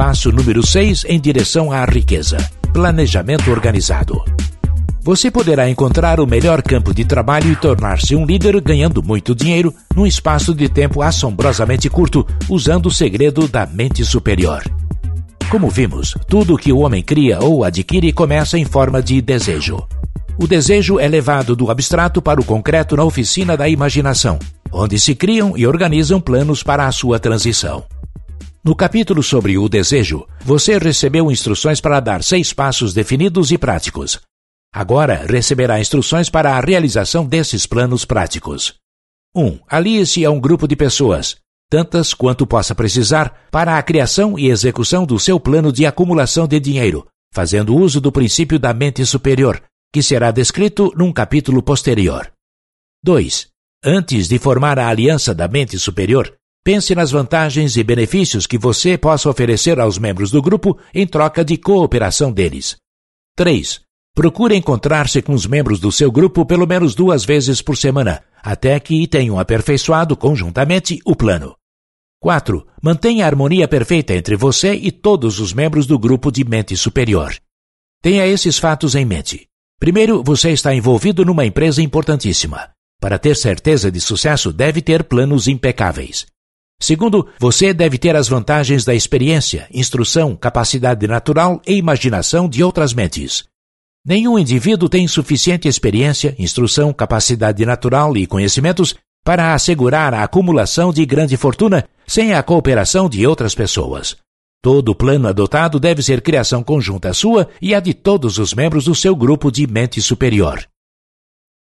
Passo número 6 em direção à riqueza. Planejamento organizado. Você poderá encontrar o melhor campo de trabalho e tornar-se um líder ganhando muito dinheiro num espaço de tempo assombrosamente curto, usando o segredo da mente superior. Como vimos, tudo que o homem cria ou adquire começa em forma de desejo. O desejo é levado do abstrato para o concreto na oficina da imaginação, onde se criam e organizam planos para a sua transição. No capítulo sobre o desejo, você recebeu instruções para dar seis passos definidos e práticos. Agora receberá instruções para a realização desses planos práticos. 1. Um, Alie-se a um grupo de pessoas, tantas quanto possa precisar, para a criação e execução do seu plano de acumulação de dinheiro, fazendo uso do princípio da mente superior, que será descrito num capítulo posterior. 2. Antes de formar a aliança da mente superior, pense nas vantagens e benefícios que você possa oferecer aos membros do grupo em troca de cooperação deles. 3. Procure encontrar-se com os membros do seu grupo pelo menos duas vezes por semana, até que tenham aperfeiçoado conjuntamente o plano. 4. Mantenha a harmonia perfeita entre você e todos os membros do grupo de mente superior. Tenha esses fatos em mente. Primeiro, você está envolvido numa empresa importantíssima. Para ter certeza de sucesso, deve ter planos impecáveis. Segundo, você deve ter as vantagens da experiência, instrução, capacidade natural e imaginação de outras mentes. Nenhum indivíduo tem suficiente experiência, instrução, capacidade natural e conhecimentos para assegurar a acumulação de grande fortuna sem a cooperação de outras pessoas. Todo plano adotado deve ser criação conjunta sua e a de todos os membros do seu grupo de mente superior.